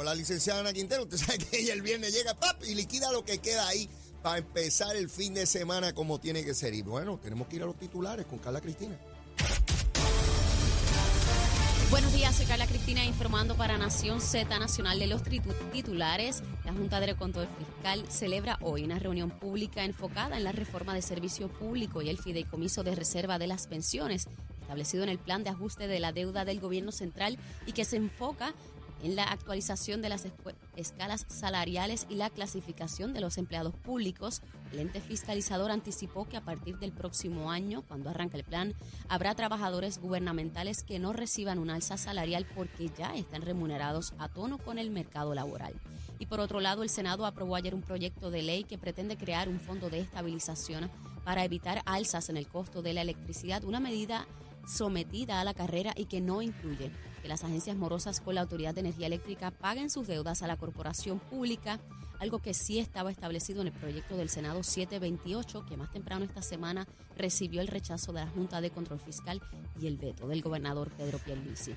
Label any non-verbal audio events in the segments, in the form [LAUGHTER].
La licenciada Ana Quintero. Usted [LAUGHS] sabe que ella el viernes llega pap, y liquida lo que queda ahí para empezar el fin de semana como tiene que ser. Y bueno, tenemos que ir a los titulares con Carla Cristina. Buenos días, soy Carla Cristina informando para Nación Z Nacional de los titulares. La Junta de Control Fiscal celebra hoy una reunión pública enfocada en la reforma de servicio público y el fideicomiso de reserva de las pensiones establecido en el plan de ajuste de la deuda del gobierno central y que se enfoca en la actualización de las escalas salariales y la clasificación de los empleados públicos. El ente fiscalizador anticipó que a partir del próximo año, cuando arranque el plan, habrá trabajadores gubernamentales que no reciban un alza salarial porque ya están remunerados a tono con el mercado laboral. Y por otro lado, el Senado aprobó ayer un proyecto de ley que pretende crear un fondo de estabilización para evitar alzas en el costo de la electricidad, una medida sometida a la carrera y que no incluye que las agencias morosas con la Autoridad de Energía Eléctrica paguen sus deudas a la corporación pública, algo que sí estaba establecido en el proyecto del Senado 728, que más temprano esta semana recibió el rechazo de la Junta de Control Fiscal y el veto del gobernador Pedro Pierluisi.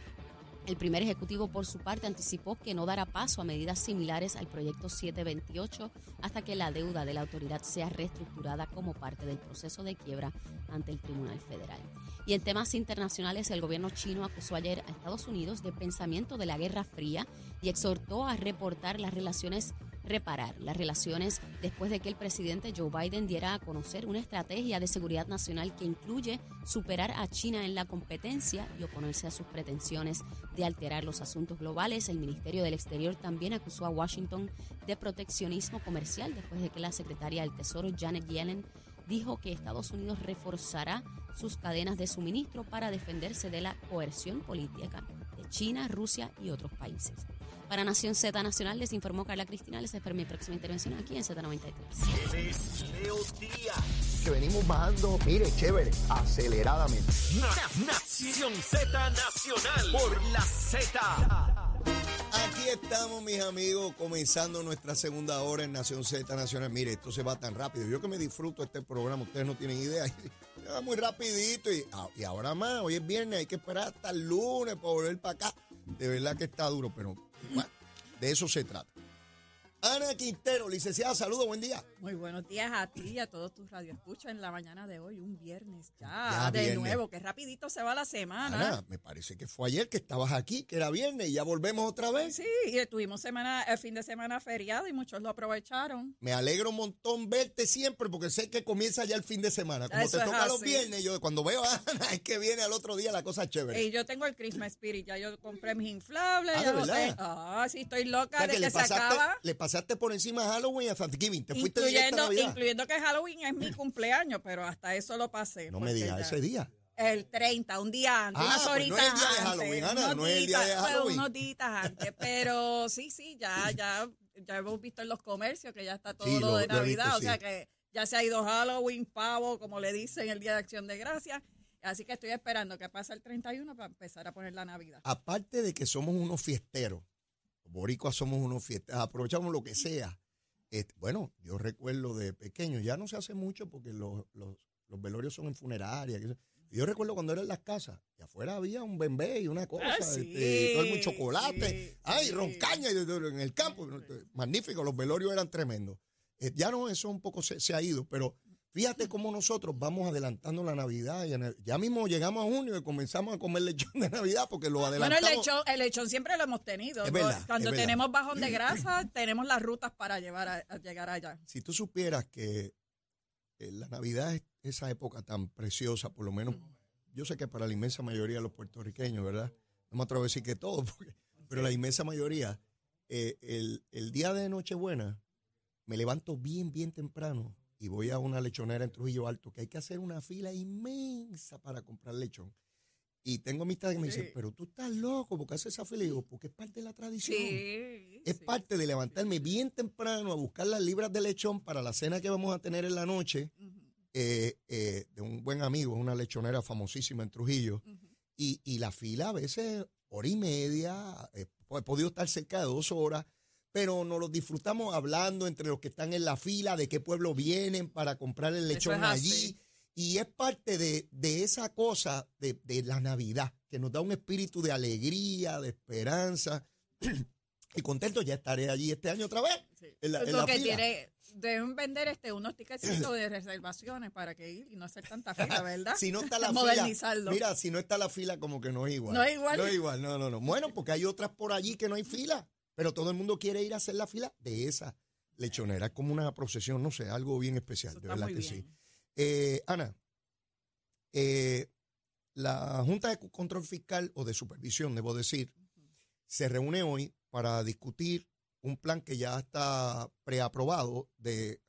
El primer ejecutivo, por su parte, anticipó que no dará paso a medidas similares al proyecto 728 hasta que la deuda de la autoridad sea reestructurada como parte del proceso de quiebra ante el Tribunal Federal. Y en temas internacionales, el gobierno chino acusó ayer a Estados Unidos de pensamiento de la Guerra Fría y exhortó a reportar las relaciones reparar las relaciones después de que el presidente Joe Biden diera a conocer una estrategia de seguridad nacional que incluye superar a China en la competencia y oponerse a sus pretensiones de alterar los asuntos globales. El Ministerio del Exterior también acusó a Washington de proteccionismo comercial después de que la secretaria del Tesoro Janet Yellen dijo que Estados Unidos reforzará sus cadenas de suministro para defenderse de la coerción política de China, Rusia y otros países. Para Nación Z Nacional les informó Carla Cristina. Les espero mi próxima intervención aquí en Z93. Leo Díaz. Que venimos bajando, mire, chévere, aceleradamente. Na- Nación Z Nacional por la Z. Aquí estamos, mis amigos, comenzando nuestra segunda hora en Nación Z Nacional. Mire, esto se va tan rápido. Yo que me disfruto este programa, ustedes no tienen idea. [LAUGHS] Se va muy rapidito y, ah, y ahora más, hoy es viernes, hay que esperar hasta el lunes para volver para acá. De verdad que está duro, pero bueno, de eso se trata. Ana Quintero, licenciada, saludos, buen día. Muy buenos días a ti y a todos tus radioescuchas en la mañana de hoy, un viernes ya, Ya, de viernes. nuevo, que rapidito se va la semana. Ana, me parece que fue ayer que estabas aquí, que era viernes y ya volvemos otra vez. Sí, y tuvimos semana, el fin de semana feriado y muchos lo aprovecharon. Me alegro un montón verte siempre porque sé que comienza ya el fin de semana. Como Eso te toca los viernes, yo cuando veo a Ana [LAUGHS] es que viene al otro día la cosa chévere. Y yo tengo el Christmas Spirit, ya yo compré mis inflables. Ah, ya ¿de lo verdad? Ah, sí, estoy O loca sea, de que que, le se pasaste, acaba. le pasaste por encima a Halloween a Thanksgiving. Te fuiste directo a Incluyendo, incluyendo que Halloween es mi cumpleaños, pero hasta eso lo pasé. No me digas ese día. El 30, un día antes, Ah, unas pues no es el día de antes, Halloween, Ana, unos no es el día de pues, Halloween. unos días antes, pero sí, sí, ya, ya, ya hemos visto en los comercios que ya está todo Sí, lo, de visto, Navidad, o sí. sea que ya se ha ido Halloween, pavo, como le dicen el Día de Acción de Gracias, así que estoy esperando que pase el 31 para empezar a poner la Navidad. Aparte de que somos unos fiesteros, boricuas somos unos fiesteros, aprovechamos lo que sea. Este, bueno, yo recuerdo de pequeño, ya no se hace mucho porque los, los, los velorios son en eso- Yo recuerdo cuando era en las casas, y afuera había un bembé y una cosa, Ah, sí, este, todo el chocolate, sí, ay, sí. roncaña en el campo. Magnífico, los velorios eran tremendos. Eh, ya no, eso un poco se, se ha ido, pero fíjate cómo nosotros vamos adelantando la Navidad. Y ya mismo llegamos a junio y comenzamos a comer lechón de Navidad porque lo Bueno, adelantamos. el lechón, el lechón siempre lo hemos tenido. Es verdad, Cuando es verdad. tenemos bajón de grasa, [CLEARS THROAT] tenemos las rutas para llevar a, a llegar allá. si tú supieras que eh, la Navidad es esa época tan preciosa, por lo menos, yo sé que para la inmensa mayoría de los puertorriqueños, ¿verdad? No me atrevo a decir que todos, [LAUGHS] porque- pero la inmensa mayoría, eh, el, el día de Nochebuena me levanto bien, bien temprano y voy a una lechonera en Trujillo Alto, que hay que hacer una fila inmensa para comprar lechón. Y tengo amistades que me dicen, pero tú estás loco, porque haces esa fila? Y digo, porque es parte de la tradición. Sí. Es sí. parte de levantarme bien temprano a buscar las libras de lechón para la cena que vamos a tener en la noche eh, eh, de un buen amigo, una lechonera famosísima en Trujillo. ujú. Y, y la fila a veces hora y media, eh, he podido estar cerca de dos horas, pero nos los disfrutamos hablando entre los que están en la fila, de qué pueblo vienen para comprar el lechón es allí. Y es parte de, de esa cosa de, de la Navidad, que nos da un espíritu de alegría, de esperanza. [CLEARS THROAT] y contento, ya estaré allí este año otra vez. Sí. En la- en Lo la que fila. tiene, deben vender este unos tickets de reservaciones para que ir y no hacer tanta [LAUGHS] fila, ¿verdad? Si no está la fila, Modernizarlo. mira, si no está la fila, como que no es igual. No es igual. No es igual, no, no, no. Bueno, porque hay otras por allí que no hay fila, pero todo el mundo quiere ir a hacer la fila de esa lechonera. Es como una procesión, no sé, algo bien especial, de verdad que sí. Eh, Ana, eh, la Junta de Control Fiscal o de Supervisión, debo decir, se reúne hoy para discutir un plan que ya está preaprobado de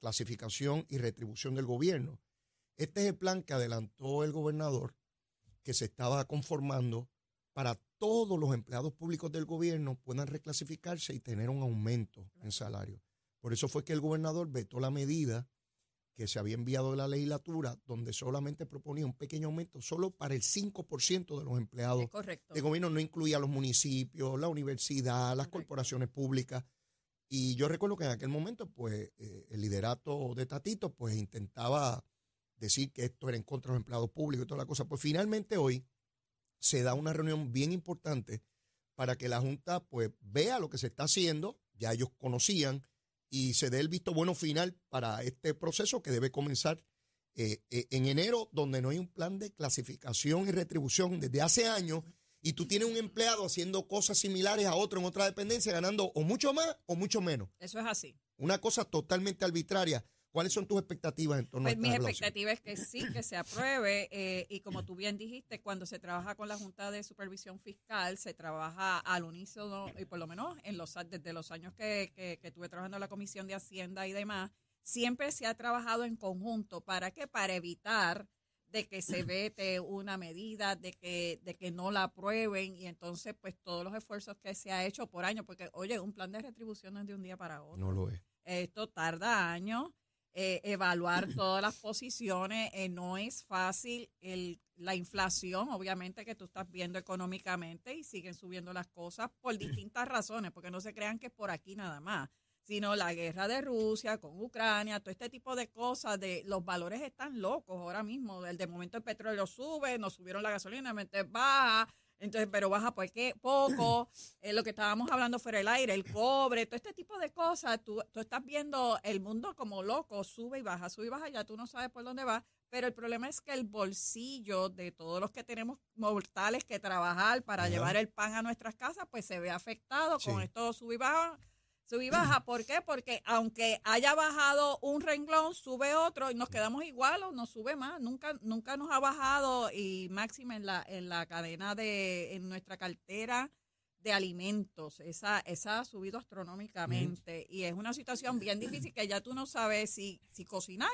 clasificación y retribución del gobierno. Este es el plan que adelantó el gobernador, que se estaba conformando para todos los empleados públicos del gobierno puedan reclasificarse y tener un aumento en salario. Por eso fue que el gobernador vetó la medida que se había enviado de la legislatura, donde solamente proponía un pequeño aumento solo para el 5% de los empleados de gobierno, no incluía los municipios, la universidad, las Correcto. corporaciones públicas. Y yo recuerdo que en aquel momento, pues, eh, el liderato de Tatito, pues, intentaba decir que esto era en contra de los empleados públicos y toda la cosa. Pues finalmente hoy se da una reunión bien importante para que la Junta, pues, vea lo que se está haciendo, ya ellos conocían, y se dé el visto bueno final para este proceso que debe comenzar eh, eh, en enero, donde no hay un plan de clasificación y retribución desde hace años, y tú tienes un empleado haciendo cosas similares a otro en otra dependencia, ganando o mucho más o mucho menos. Eso es así. Una cosa totalmente arbitraria. ¿Cuáles son tus expectativas en torno Pues a esta relación? expectativa es que sí, que se apruebe eh, y como tú bien dijiste, cuando se trabaja con la Junta de Supervisión Fiscal, se trabaja al unísono y por lo menos en los desde los años que, que, que estuve trabajando en la Comisión de Hacienda y demás, siempre se ha trabajado en conjunto. ¿Para qué? Para evitar de que se vete una medida, de que, de que no la aprueben y entonces pues todos los esfuerzos que se ha hecho por año, porque oye, un plan de retribución no es de un día para otro No lo es. esto tarda años. Eh, evaluar todas las posiciones eh, no es fácil. El, la inflación, obviamente, que tú estás viendo económicamente y siguen subiendo las cosas por [CLEARS THROAT] distintas razones, porque no se crean que es por aquí nada más, sino la guerra de Rusia con Ucrania, todo este tipo de cosas, de los valores están locos ahora mismo. El de momento el petróleo sube, nos subieron la gasolina, baja. Entonces, pero baja qué poco, [LAUGHS] eh, lo que estábamos hablando fuera del aire, el cobre, todo este tipo de cosas, tú, tú estás viendo el mundo como loco, sube y baja, sube y baja, ya tú no sabes por dónde va, pero el problema es que el bolsillo de todos los que tenemos mortales que trabajar para Ajá. llevar el pan a nuestras casas, pues se ve afectado con esto sube y baja. Sube y baja, ¿por qué? Porque aunque haya bajado un renglón, sube otro y nos quedamos igual o nos sube más. Nunca, nunca nos ha bajado y máxima en la, en la cadena de, en nuestra cartera de alimentos. Esa, esa ha subido astronómicamente y es una situación bien difícil que ya tú no sabes si, si cocinar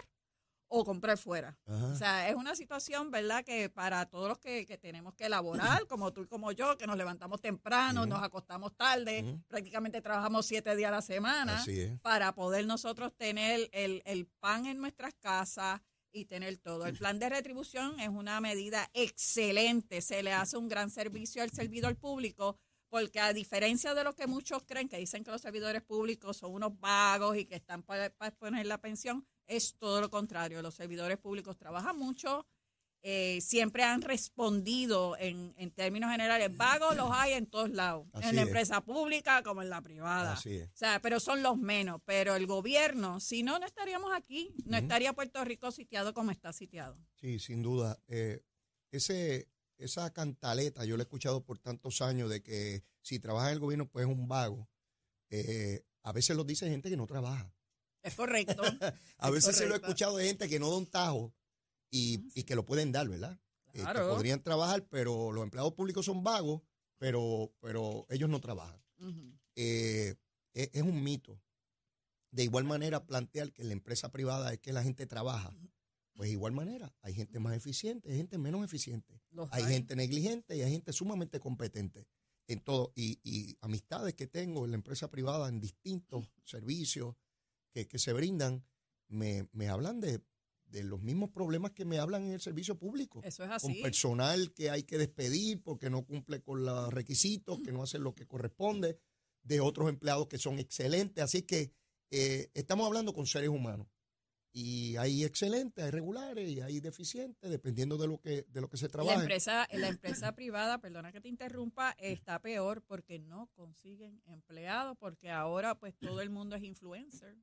o comprar fuera. Ajá. O sea, es una situación, ¿verdad?, que para todos los que, que tenemos que elaborar, [CLEARS THROAT] como tú y como yo, que nos levantamos temprano, nos acostamos tarde, prácticamente trabajamos siete días a la semana, para poder nosotros tener el, el pan en nuestras casas y tener todo. El plan de retribución es una medida excelente, se le hace un gran servicio al servidor público. Porque a diferencia de lo que muchos creen, que dicen que los servidores públicos son unos vagos y que están para, para poner la pensión, es todo lo contrario. Los servidores públicos trabajan mucho, eh, siempre han respondido en, en términos generales. Vagos los hay en todos lados, Así en la es. empresa pública como en la privada. Así es. O sea, pero son los menos. Pero el gobierno, si no, no estaríamos aquí. No estaría Puerto Rico sitiado como está sitiado. Sí, sin duda. Eh, ese, esa cantaleta yo la he escuchado por tantos años de que si trabaja en el gobierno pues es un vago. Eh, a veces lo dice gente que no trabaja. Es correcto. [LAUGHS] A Es veces se lo he escuchado de gente que no da un tajo y, y que lo pueden dar, ¿verdad? Eh, que Claro. podrían trabajar, pero los empleados públicos son vagos, pero, pero ellos no trabajan. Eh, es, es un mito. De igual manera, plantear que la empresa privada es que la gente trabaja. Pues de igual manera, hay gente más eficiente, hay gente menos eficiente. Los Hay hay. gente negligente y hay gente sumamente competente en todo. Y, y amistades que tengo en la empresa privada en distintos servicios que, que se brindan, me, me hablan de, de los mismos problemas que me hablan en el servicio público. Eso es Con así. personal que hay que despedir porque no cumple con los requisitos, que no hace lo que corresponde, de otros empleados que son excelentes. Así que eh, estamos hablando con seres humanos. Y hay excelentes, hay regulares y hay deficientes, dependiendo de lo que, de lo que se La trabaje. empresa, la empresa privada, perdona que te interrumpa, está peor porque no consiguen empleados, porque ahora pues todo el mundo es influencer,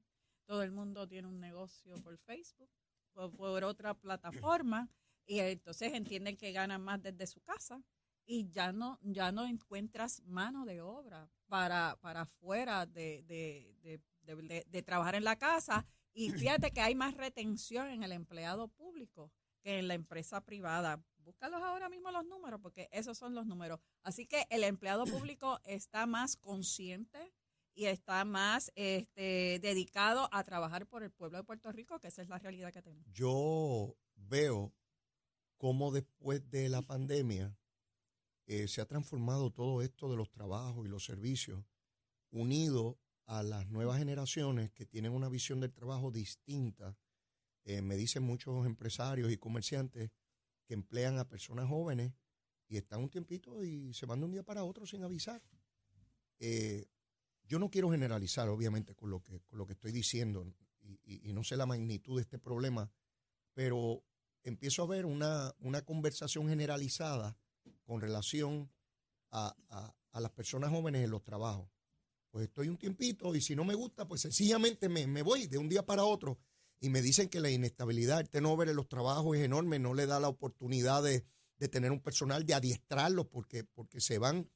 todo el mundo tiene un negocio por Facebook, por, por otra plataforma, y entonces entienden que ganan más desde su casa y ya no, ya no encuentras mano de obra para, para fuera de- de- de trabajar en la casa. Y fíjate que hay más retención en el empleado público que en la empresa privada. Búscalos ahora mismo los números, porque esos son los números. Así que el empleado público está más consciente y está más este, dedicado a trabajar por el pueblo de Puerto Rico, que esa es la realidad que tenemos. Yo veo cómo después de la pandemia eh, se ha transformado todo esto de los trabajos y los servicios, unido a las nuevas generaciones que tienen una visión del trabajo distinta. Eh, me dicen muchos empresarios y comerciantes que emplean a personas jóvenes y están un tiempito y se van de un día para otro sin avisar. Eh, yo no quiero generalizar, obviamente, con lo que, con lo que estoy diciendo y, y- no sé la magnitud de este problema, pero empiezo a ver una, una conversación generalizada con relación a, a- a las personas jóvenes en los trabajos. Pues estoy un tiempito y si no me gusta, pues sencillamente me, me voy de un día para otro. Y me dicen que la inestabilidad, el turnover en los trabajos es enorme, no le da la oportunidad de, de tener un personal, de adiestrarlo, porque, porque se van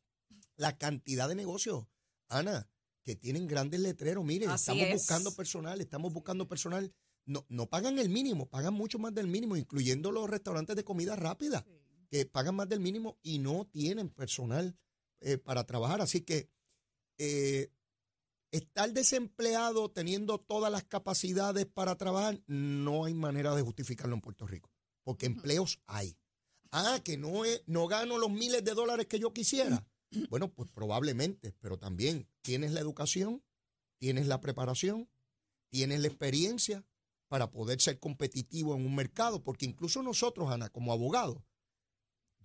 la cantidad de negocios, Ana, que tienen grandes letreros. Mire, Así estamos es. buscando personal, estamos buscando personal. No, no pagan el mínimo, pagan mucho más del mínimo, incluyendo los restaurantes de comida rápida, que pagan más del mínimo y no tienen personal eh, para trabajar. Así que eh, estar desempleado teniendo todas las capacidades para trabajar, no hay manera de justificarlo en Puerto Rico, porque empleos hay. Ah, que no, es, no gano los miles de dólares que yo quisiera. Bueno, pues probablemente, pero también tienes la educación, tienes la preparación, tienes la experiencia para poder ser competitivo en un mercado, porque incluso nosotros, Ana, como abogados,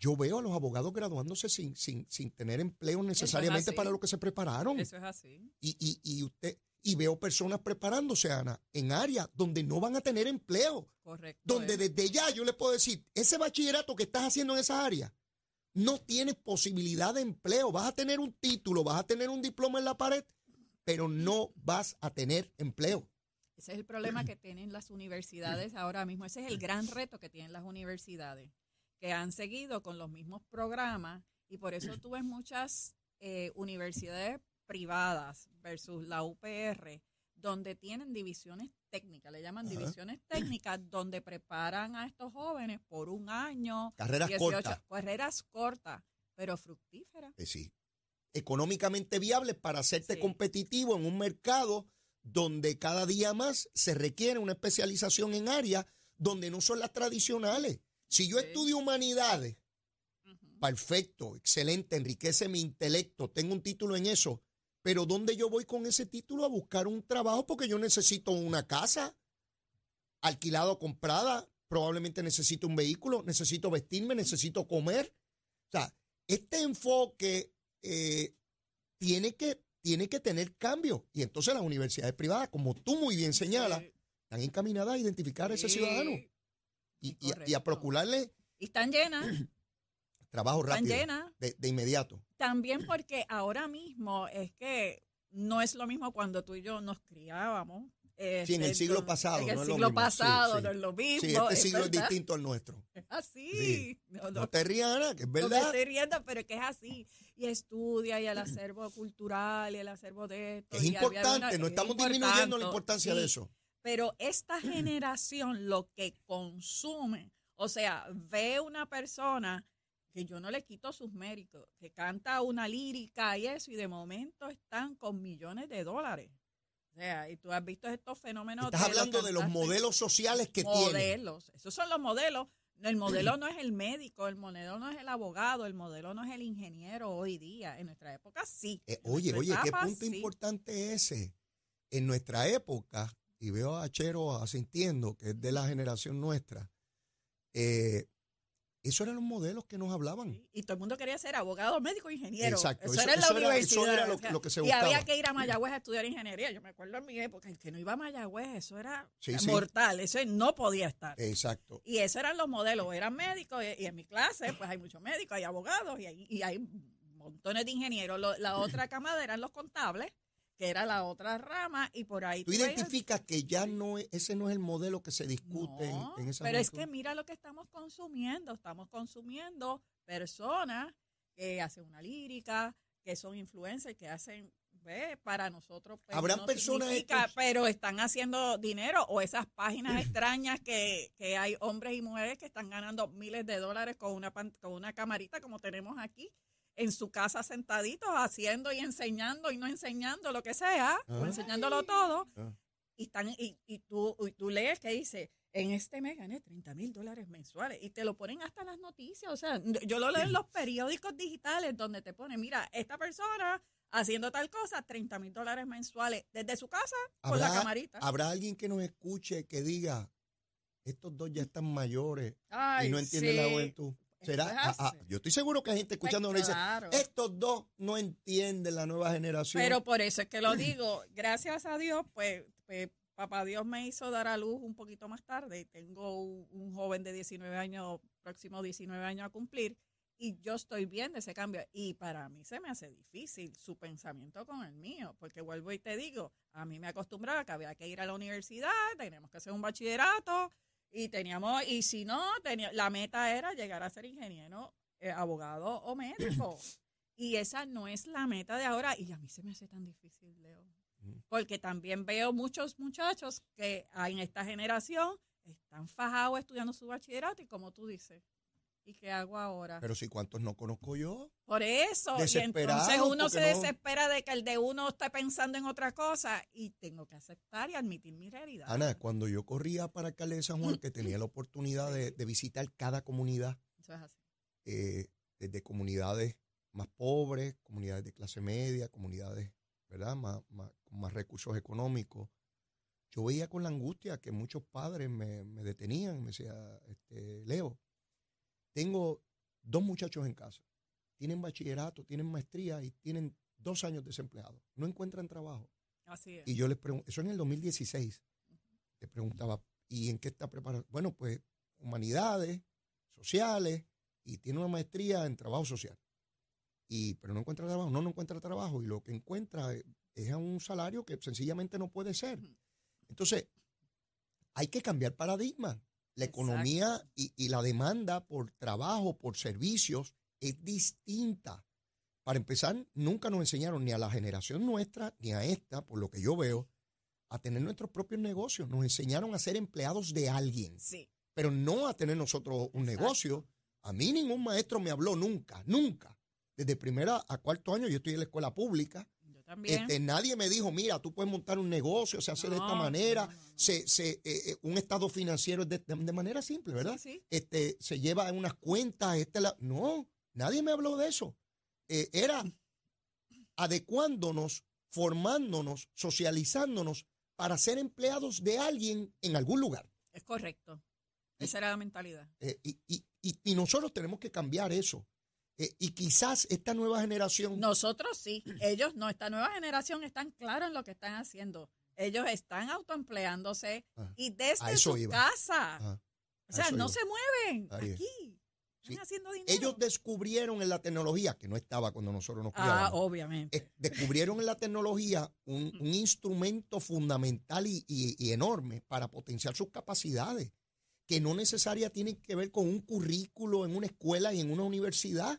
yo veo a los abogados graduándose sin, sin, sin tener empleo necesariamente para lo que se prepararon. Eso es así. Y, y, y usted, y veo personas preparándose, Ana, en áreas donde no van a tener empleo. Correcto. Donde es. desde ya yo le puedo decir, ese bachillerato que estás haciendo en esas áreas, no tienes posibilidad de empleo. Vas a tener un título, vas a tener un diploma en la pared, pero no vas a tener empleo. Ese es el problema que tienen las universidades ahora mismo. Ese es el gran reto que tienen las universidades, que han seguido con los mismos programas y por eso tú ves muchas eh, universidades privadas versus la UPR, donde tienen divisiones técnicas, le llaman Ajá. divisiones técnicas, donde preparan a estos jóvenes por un año, Carreras 18, cortas. carreras cortas, pero fructíferas. Eh, sí, económicamente viables para hacerte Sí. competitivo en un mercado donde cada día más se requiere una especialización en áreas donde no son las tradicionales. Si yo estudio humanidades, perfecto, excelente, enriquece mi intelecto, tengo un título en eso, pero ¿dónde yo voy con ese título a buscar un trabajo? Porque yo necesito una casa alquilada o comprada, probablemente necesito un vehículo, necesito vestirme, necesito comer. O sea, este enfoque eh, tiene, que, tiene que tener cambio. Y entonces las universidades privadas, como tú muy bien señalas, están encaminadas a identificar a ese ciudadano y, y- y a procurarle Y están llenas, [CLEARS THROAT] trabajo están rápido, llenas. de, de inmediato. También porque ahora mismo es que no es lo mismo cuando tú y yo nos criábamos. Sí, en el siglo pasado, En el no es lo siglo mismo. Sí, pasado sí. no es lo mismo. Sí, este siglo es verdad. distinto al nuestro. [LAUGHS] Es así. Sí. No, No no, te rías, Ana, que es no me verdad. estoy riendo, pero que es así. Y estudia y el acervo cultural y el acervo de esto. Es importante, no es estamos disminuyendo la importancia de eso. Pero esta [CLEARS THROAT] generación lo que consume, o sea, ve una persona que yo no le quito sus méritos, que canta una lírica y eso, y de momento están con millones de dólares. O sea, y tú has visto estos fenómenos. Estás de hablando de los modelos sociales que tienen. modelos. Esos son los modelos. El modelo no es el médico, el modelo no es el abogado, el modelo no es el ingeniero hoy día. En nuestra época sí. Eh, oye, oye, qué punto sí. importante ese. En nuestra época, y veo a Chero asintiendo, que es de la generación nuestra, eh, esos eran los modelos que nos hablaban. Sí, Y todo el mundo quería ser abogado, médico, ingeniero. Exacto, Eso, eso- era en la eso era- eso universidad. era lo- o sea, lo que se y buscaba. había que ir a Mayagüez a estudiar ingeniería. Yo me acuerdo en mi época, el que no iba a Mayagüez, eso era Sí, sí. mortal. Eso no podía estar. Exacto. Y esos eran los modelos, eran médicos, y, y en mi clase, pues hay muchos médicos, hay abogados y hay, y hay montones de ingenieros. La otra camada eran los contables, que era la otra rama, y por ahí Tú identificas que ya no es, ese no es el modelo que se discute en- No, en, esa Pero es que mira lo que estamos consumiendo. Estamos consumiendo personas que hacen una lírica, que son influencers, que hacen, ve, para nosotros. pues, Habrán no personas Pero están haciendo dinero o esas páginas [CLEARS THROAT] extrañas que, que hay hombres y mujeres que están ganando miles de dólares con una, con una camarita como tenemos aquí en su casa sentaditos haciendo y enseñando y no enseñando lo que sea, o Ah. enseñándolo todo Ah. y, están, y, y tú, y tú lees que dice, en este mes gané 30 mil dólares mensuales y te lo ponen hasta las noticias. O sea, yo lo leo en los periódicos digitales donde te ponen, mira, esta persona haciendo tal cosa, 30 mil dólares mensuales desde su casa con la camarita. habrá alguien que nos escuche que diga, estos dos ya están mayores Ay, y no entienden la sí. juventud. ¿Será? Ah, ah, yo estoy seguro que hay gente Pues escuchando que dice, estos dos no entienden la nueva generación. Pero por eso es que lo digo, gracias a Dios, pues, pues, papá Dios me hizo dar a luz un poquito más tarde. Tengo un, un joven de 19 años, próximo 19 años a cumplir, y yo estoy bien de ese cambio. Y para mí se me hace difícil su pensamiento con el mío, porque vuelvo y te digo, a mí me acostumbraba que había que ir a la universidad, teníamos que hacer un bachillerato, y teníamos, y si no, tenía, la meta era llegar a ser ingeniero, eh, abogado o médico. [CLEARS THROAT] Y esa no es la meta de ahora. Y a mí se me hace tan difícil, Leo. Porque también veo muchos muchachos que en esta generación están fajados estudiando su bachillerato y como tú dices, ¿y qué hago ahora? Pero si cuántos no conozco yo. Por eso, y entonces uno se no- desespera de que el de uno está pensando en otra cosa y tengo que aceptar y admitir mi realidad. Ana, cuando yo corría para alcalde de San Juan, que tenía la oportunidad de, de visitar cada comunidad, Eso es así. eh, desde comunidades más pobres, comunidades de clase media, comunidades, ¿verdad?, más, más- con más recursos económicos. Yo veía con la angustia que muchos padres me, me detenían, me decía, este, Leo, tengo dos muchachos en casa, tienen bachillerato, tienen maestría y tienen dos años desempleados, no encuentran trabajo. Así es. Y yo les pregunto, eso en el 2016, le preguntaba, ¿y en qué está preparado? Bueno, pues humanidades, sociales, y tiene una maestría en trabajo social. Y, pero no encuentra trabajo, no, no encuentra trabajo, y lo que encuentra es, es a un salario que sencillamente no puede ser. Entonces, hay que cambiar paradigma. La economía y, y la demanda por trabajo, por servicios, es distinta. Para empezar, nunca nos enseñaron ni a la generación nuestra, ni a esta, por lo que yo veo, a tener nuestros propios negocios. Nos enseñaron a ser empleados de alguien, Sí. pero no a tener nosotros un Exacto. negocio. A mí ningún maestro me habló nunca, nunca. Desde primera a cuarto año yo estoy en la escuela pública. También. Este, nadie me dijo, mira, tú puedes montar un negocio, se hace de esta manera, no, no, no. Se, se, eh, eh, un estado financiero de, de- manera simple, ¿verdad? Sí, sí. Este, se lleva en unas cuentas, este, la- no, nadie me habló de eso. Eh, era adecuándonos, formándonos, socializándonos para ser empleados de alguien en algún lugar. Es correcto. Y- Esa era la mentalidad. Eh, y- y nosotros tenemos que cambiar eso. Eh, y quizás esta nueva generación... Nosotros sí, ellos no. Esta nueva generación están claros en lo que están haciendo. Ellos están autoempleándose Ah, y desde su iba. casa. Ajá, o sea, no iba. se mueven Ahí aquí. Sí. haciendo dinero. ellos descubrieron en la tecnología, que no estaba cuando nosotros nos ah, criábamos, obviamente. eh, descubrieron en la tecnología un, un instrumento fundamental y, y- y enorme para potenciar sus capacidades, que no necesariamente tienen que ver con un currículo en una escuela y en una universidad.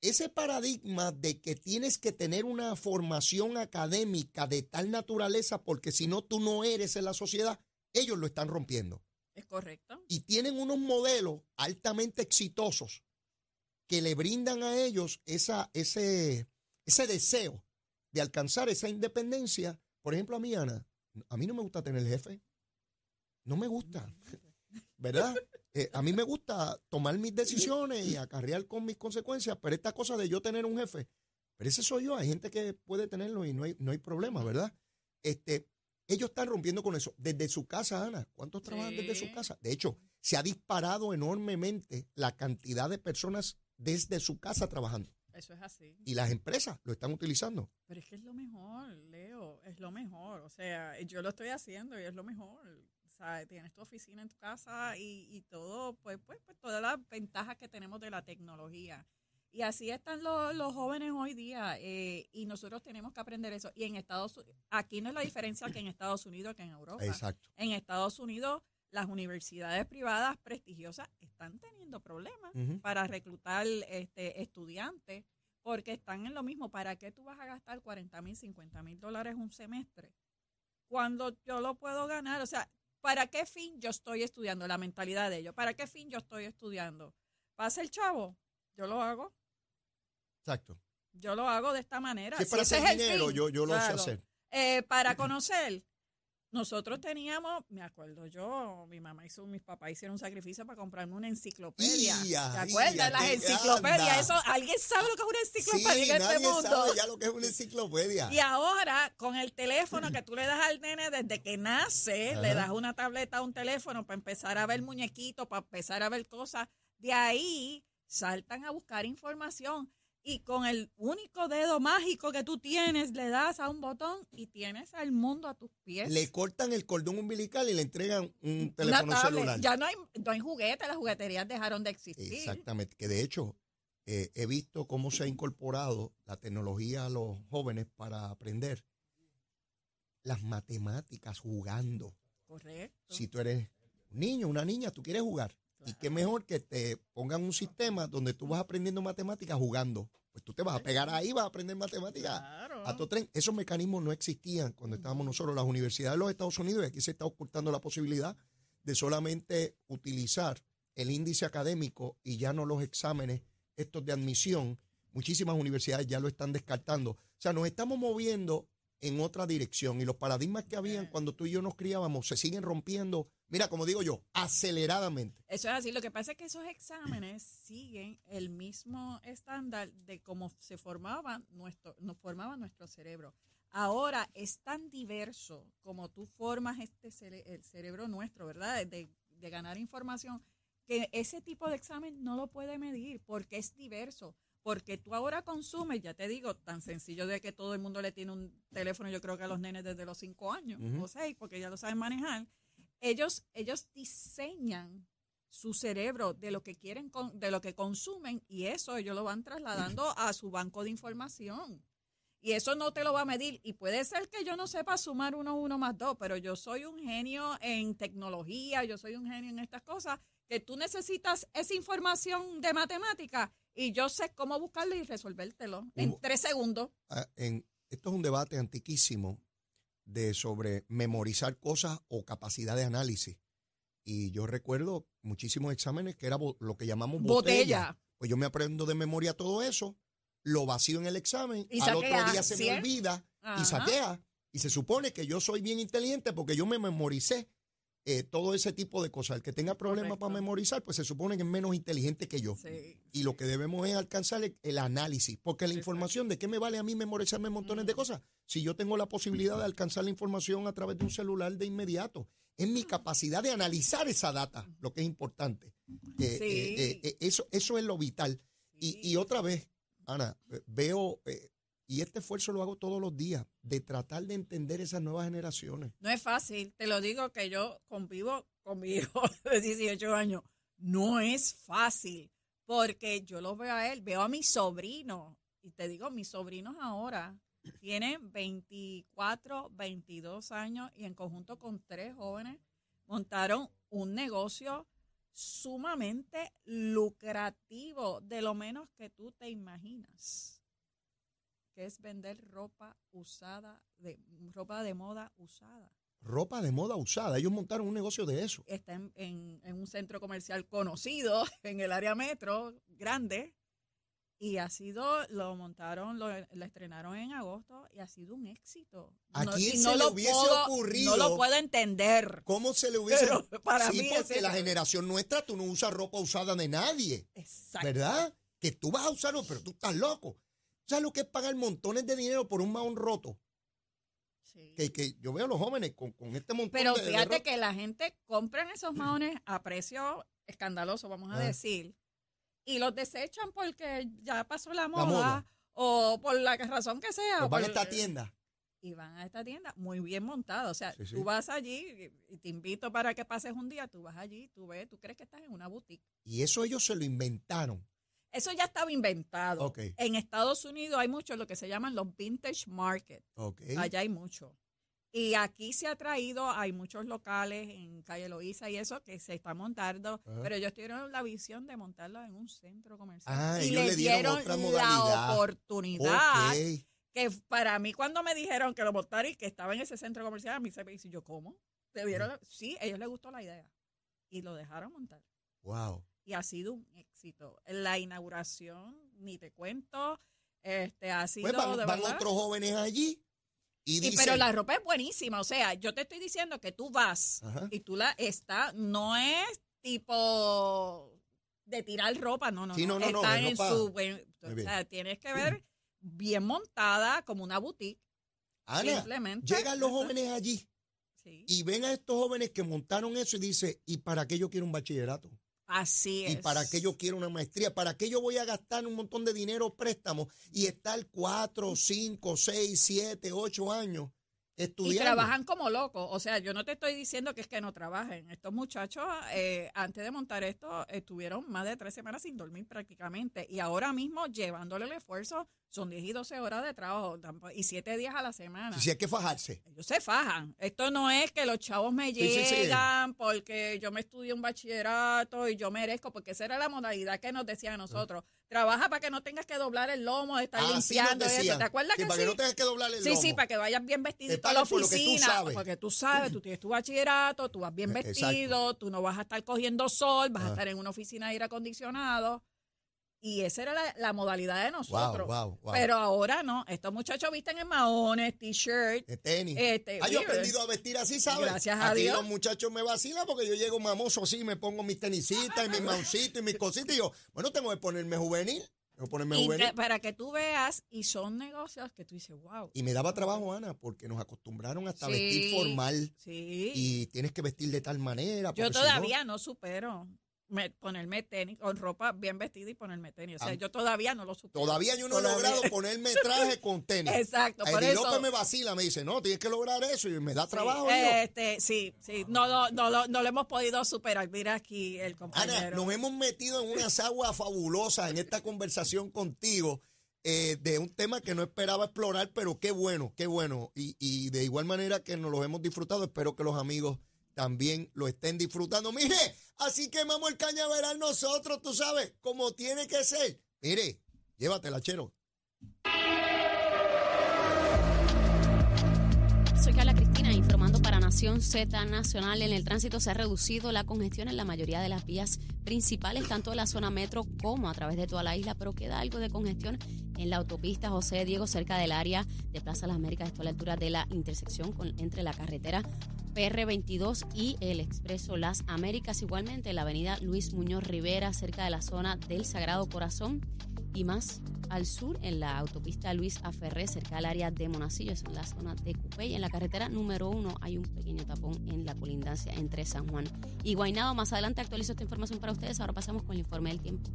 Ese paradigma de que tienes que tener una formación académica de tal naturaleza, porque si no tú no eres en la sociedad, ellos lo están rompiendo Es correcto. y tienen unos modelos altamente exitosos que le brindan a ellos esa, ese, ese deseo de alcanzar esa independencia. Por ejemplo, a mí, Ana, a mí no me gusta tener jefe. No me gusta. ¿Verdad? [LAUGHS] Eh, a mí me gusta tomar mis decisiones y acarrear con mis consecuencias, pero esta cosa de yo tener un jefe, pero ese soy yo. Hay gente que puede tenerlo y no hay, no hay problema, ¿verdad? Este, ellos están rompiendo con eso. Desde su casa, Ana. ¿Cuántos trabajan desde su casa? De hecho, se ha disparado enormemente la cantidad de personas desde su casa trabajando. Eso es así. Y las empresas lo están utilizando. Pero es que es lo mejor, Leo, es lo mejor. O sea, yo lo estoy haciendo y es lo mejor. O sea, tienes tu oficina en tu casa y, y todo, pues, pues, pues, todas las ventajas que tenemos de la tecnología. Y así están los, los jóvenes hoy día eh, y nosotros tenemos que aprender eso. Y en Estados Unidos, aquí no es la diferencia que en Estados Unidos que en Europa. Exacto. En Estados Unidos, las universidades privadas prestigiosas están teniendo problemas para reclutar este, estudiantes porque están en lo mismo. ¿Para qué tú vas a gastar 40 mil, 50 mil dólares un semestre cuando yo lo puedo ganar? O sea, ¿para qué fin yo estoy estudiando? La mentalidad de ellos. ¿Para qué fin yo estoy estudiando? ¿Pasa el chavo? Yo lo hago. Exacto. Yo lo hago de esta manera. Si para ese hacer el dinero, fin, yo, yo lo sé hacer. Eh, para conocer, nosotros teníamos, me acuerdo yo, mi mamá hizo, mis papás hicieron un sacrificio para comprarme una enciclopedia. Ia, ¿Te acuerdas? ia, Las enciclopedias. Eso, ¿Alguien sabe lo que es una Sí, enciclopedia en este nadie mundo? sabe ya lo que es una enciclopedia. Y ahora, con el teléfono que tú le das al nene desde que nace, le das una tableta, un teléfono para empezar a ver muñequitos, para empezar a ver cosas. De ahí saltan a buscar información. Y con el único dedo mágico que tú tienes, le das a un botón y tienes al mundo a tus pies. Le cortan el cordón umbilical y le entregan un teléfono tablet. celular. Ya no hay, no hay juguetes, las jugueterías dejaron de existir. Exactamente, que de hecho eh, he visto cómo se ha incorporado la tecnología a los jóvenes para aprender las matemáticas jugando. Correcto. Si tú eres un niño, una niña, tú quieres jugar. Y qué mejor que te pongan un sistema donde tú vas aprendiendo matemáticas jugando. Pues tú te vas a pegar ahí, vas a aprender matemáticas Claro. a tu tren. Esos mecanismos no existían cuando estábamos nosotros, las universidades de los Estados Unidos, y aquí se está ocultando la posibilidad de solamente utilizar el índice académico y ya no los exámenes estos de admisión. Muchísimas universidades ya lo están descartando. O sea, nos estamos moviendo en otra dirección y los paradigmas que habían cuando tú y yo nos criábamos se siguen rompiendo, mira, como digo yo, aceleradamente. Eso es así. Lo que pasa es que esos exámenes siguen el mismo estándar de cómo se formaba nuestro, nos formaba nuestro cerebro. Ahora es tan diverso como tú formas este cere- el cerebro nuestro, ¿verdad? De, de ganar información, que ese tipo de examen no lo puede medir porque es diverso. Porque tú ahora consumes, ya te digo, tan sencillo de que todo el mundo le tiene un teléfono, yo creo que a los nenes desde los cinco años o seis, porque ya lo saben manejar. Ellos, ellos diseñan su cerebro de lo que quieren, con- de lo que consumen, y eso ellos lo van trasladando a su banco de información. Y eso no te lo va a medir. Y puede ser que yo no sepa sumar uno, uno más dos, pero yo soy un genio en tecnología, yo soy un genio en estas cosas, que tú necesitas esa información de matemática y yo sé cómo buscarlo y resolvértelo en tres segundos. Ah, en, esto es un debate antiquísimo de sobre memorizar cosas o capacidad de análisis. Y yo recuerdo muchísimos exámenes que era lo que llamamos botella. Botella. Pues yo me aprendo de memoria todo eso, lo vacío en el examen, Y al otro día se ¿sí? me olvida y saquea. Y se supone que yo soy bien inteligente porque yo me memoricé eh, todo ese tipo de cosas. El que tenga problemas Correcto. para memorizar, pues se supone que es menos inteligente que yo. Sí. Y lo que debemos es alcanzar el, el análisis, porque la Exacto. información, ¿de qué me vale a mí memorizarme montones de cosas? Si yo tengo la posibilidad de alcanzar la información a través de un celular de inmediato. Es mi capacidad de analizar esa data lo que es importante. Eh, Sí. eh, eh, eso, eso es lo vital. Y, y otra vez, Ana, veo, eh, y este esfuerzo lo hago todos los días, de tratar de entender esas nuevas generaciones. No es fácil, te lo digo que yo convivo con mi [LAUGHS] hijo de 18 años. No es fácil, porque yo lo veo a él, veo a mis sobrinos, y te digo, mis sobrinos ahora tienen 24, 22 años y en conjunto con tres jóvenes montaron un negocio sumamente lucrativo, de lo menos que tú te imaginas, que es vender ropa usada, de ropa de moda usada. Ropa de moda usada, ellos montaron un negocio de eso. Está en, en- en un centro comercial conocido [LAUGHS] en el área metro, grande, Y ha sido, lo montaron, lo, lo estrenaron en agosto y ha sido un éxito. ¿A No- quién se le lo hubiese puedo- ocurrido? No lo puedo entender. ¿Cómo se le hubiese... Pero para sí, mí porque la generación nuestra, tú no usas ropa usada de nadie, Exacto. ¿verdad? Que tú vas a usarlo, pero tú estás loco. ¿Sabes lo que es pagar montones de dinero por un mahón roto? Sí. Que, que yo veo a los jóvenes con, con este montón Pero de- fíjate que la gente compran esos maones a precio escandaloso, vamos a Ah. decir, y los desechan porque ya pasó la moda, moda. o por la razón que sea. Pues van a por- esta tienda. Y van a esta tienda muy bien montada. O sea, Sí, sí. tú vas allí y- y te invito para que pases un día, tú vas allí, tú ves, tú crees que estás en una boutique. Y eso ellos se lo inventaron. Eso ya estaba inventado. En Estados Unidos hay mucho lo que se llaman los vintage market. Allá hay mucho. Y aquí se ha traído, hay muchos locales en Calle Loíza y eso que se está montando, Ajá. pero ellos tuvieron la visión de montarlo en un centro comercial. Ah, y le dieron otra la oportunidad que para mí cuando me dijeron que lo montaron y que estaba en ese centro comercial, a mí se me dice, yo, ¿cómo? ¿Te dieron la-?" Sí, a ellos les gustó la idea y lo dejaron montar. Wow. Y ha sido un éxito. La inauguración, ni te cuento, este ha sido Pues van, de van otros jóvenes allí y Y, dicen... pero la ropa es buenísima. O sea, yo te estoy diciendo que tú vas Ajá. y tú la está, no es tipo de tirar ropa, no, no, Sí, no, no, no, está es en ropa- su buen- Muy o sea, tienes que ver bien montada como una boutique. Ana, simplemente. llegan los jóvenes allí Sí. y ven a estos jóvenes que montaron eso y dice, ¿y para qué yo quiero un bachillerato? Así es. ¿Y para qué yo quiero una maestría? ¿Para qué yo voy a gastar un montón de dinero préstamos y estar cuatro, cinco, seis, siete, ocho años Y estudiando? trabajan como locos. O sea, yo no te estoy diciendo que es que no trabajen. Estos muchachos, eh, antes de montar esto, estuvieron más de tres semanas sin dormir prácticamente. Y ahora mismo, llevándole el esfuerzo, son 10 y 12 horas de trabajo y 7 días a la semana. Si hay que fajarse. Ellos se fajan. Esto no es que los chavos me Sí, sí, sí. llegan porque yo me estudié un bachillerato y yo merezco, porque esa era la modalidad que nos decían a nosotros. Trabaja para que no tengas que doblar el lomo, de estar nos limpiando y eso. ¿Te acuerdas Sí, que para sí? que no tengas que doblar el Sí, sí, lomo. para que vayas bien vestidito a la por oficina. sabes. Porque tú sabes, tú tienes tu bachillerato, tú vas bien Eh, vestido, tú no vas a estar cogiendo sol, vas a Ah. estar en una oficina de aire acondicionado. Y esa era la, la modalidad de nosotros. wow, wow. Pero ahora no, estos muchachos visten en maones, t-shirt. Tenis. Este, ah, yo he aprendido a vestir así, ¿sabes? Gracias a Aquí Dios. los muchachos me vacilan porque yo llego mamoso así, me pongo mis tenisitas y mis mancitos y mis cositas. Y yo, bueno, tengo que ponerme juvenil. Tengo que ponerme Y juvenil. que- para que tú veas, y son negocios que tú dices, wow. Y me daba trabajo, Ana, porque nos acostumbraron hasta Sí, vestir formal. Sí. Y tienes que vestir de tal manera. yo porque si no- todavía no supero me- ponerme tenis, con ropa bien vestida y ponerme tenis. O sea, Ah. yo todavía no lo supero. Todavía yo no he logrado ponerme traje con tenis. [LAUGHS] Exacto, por Eddie eso. López me vacila, me dice, no, tienes que lograr eso. Y me da Sí, trabajo. digo. este, sí, sí, no, no, no, lo- no lo hemos podido superar. Mira aquí el Ana, compañero. nos hemos metido en unas aguas fabulosas en esta conversación contigo eh, de un tema que no esperaba explorar, pero qué bueno, qué bueno. Y, y de igual manera que nos los hemos disfrutado, espero que los amigos también lo estén disfrutando. Mire, así quemamos el cañaveral nosotros, tú sabes, como tiene que ser. Mire, llévatela, chero. Z Nacional. En el tránsito se ha reducido la congestión en la mayoría de las vías principales, tanto en la zona metro como a través de toda la isla, pero queda algo de congestión en la autopista José Diego, cerca del área de Plaza Las Américas, esto a la altura de la intersección entre la carretera PR22 y el expreso Las Américas, igualmente en la avenida Luis Muñoz Rivera, cerca de la zona del Sagrado Corazón y más al sur en la autopista Luis Aferré, cerca del área de Monacillo, en la zona de Cupey. En la carretera número uno hay un pequeño tapón en la colindancia entre San Juan y Guaynabo. Más adelante actualizo esta información para ustedes. Ahora pasamos con el informe del tiempo.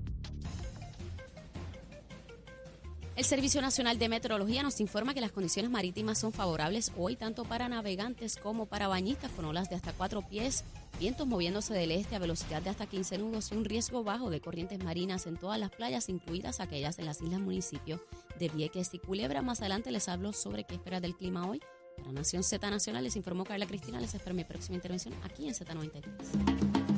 El Servicio Nacional de Meteorología nos informa que las condiciones marítimas son favorables hoy tanto para navegantes como para bañistas con olas de hasta cuatro pies, vientos moviéndose del este a velocidad de hasta 15 nudos y un riesgo bajo de corrientes marinas en todas las playas, incluidas aquellas en las islas municipios de Vieques y Culebra. Más adelante les hablo sobre qué esperar del clima hoy. Para Nación Z Nacional les informó Carla Cristina. Les espero mi próxima intervención aquí en Z93.